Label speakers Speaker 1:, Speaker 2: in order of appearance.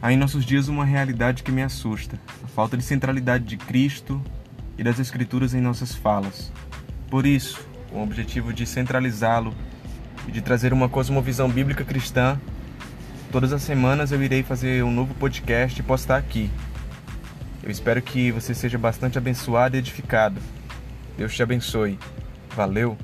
Speaker 1: Há em nossos dias uma realidade que me assusta: a falta de centralidade de Cristo e das Escrituras em nossas falas. Por isso, com o objetivo de centralizá-lo e de trazer uma cosmovisão bíblica cristã, todas as semanas eu irei fazer um novo podcast e postar aqui. Eu espero que você seja bastante abençoado e edificado. Deus te abençoe. Valeu!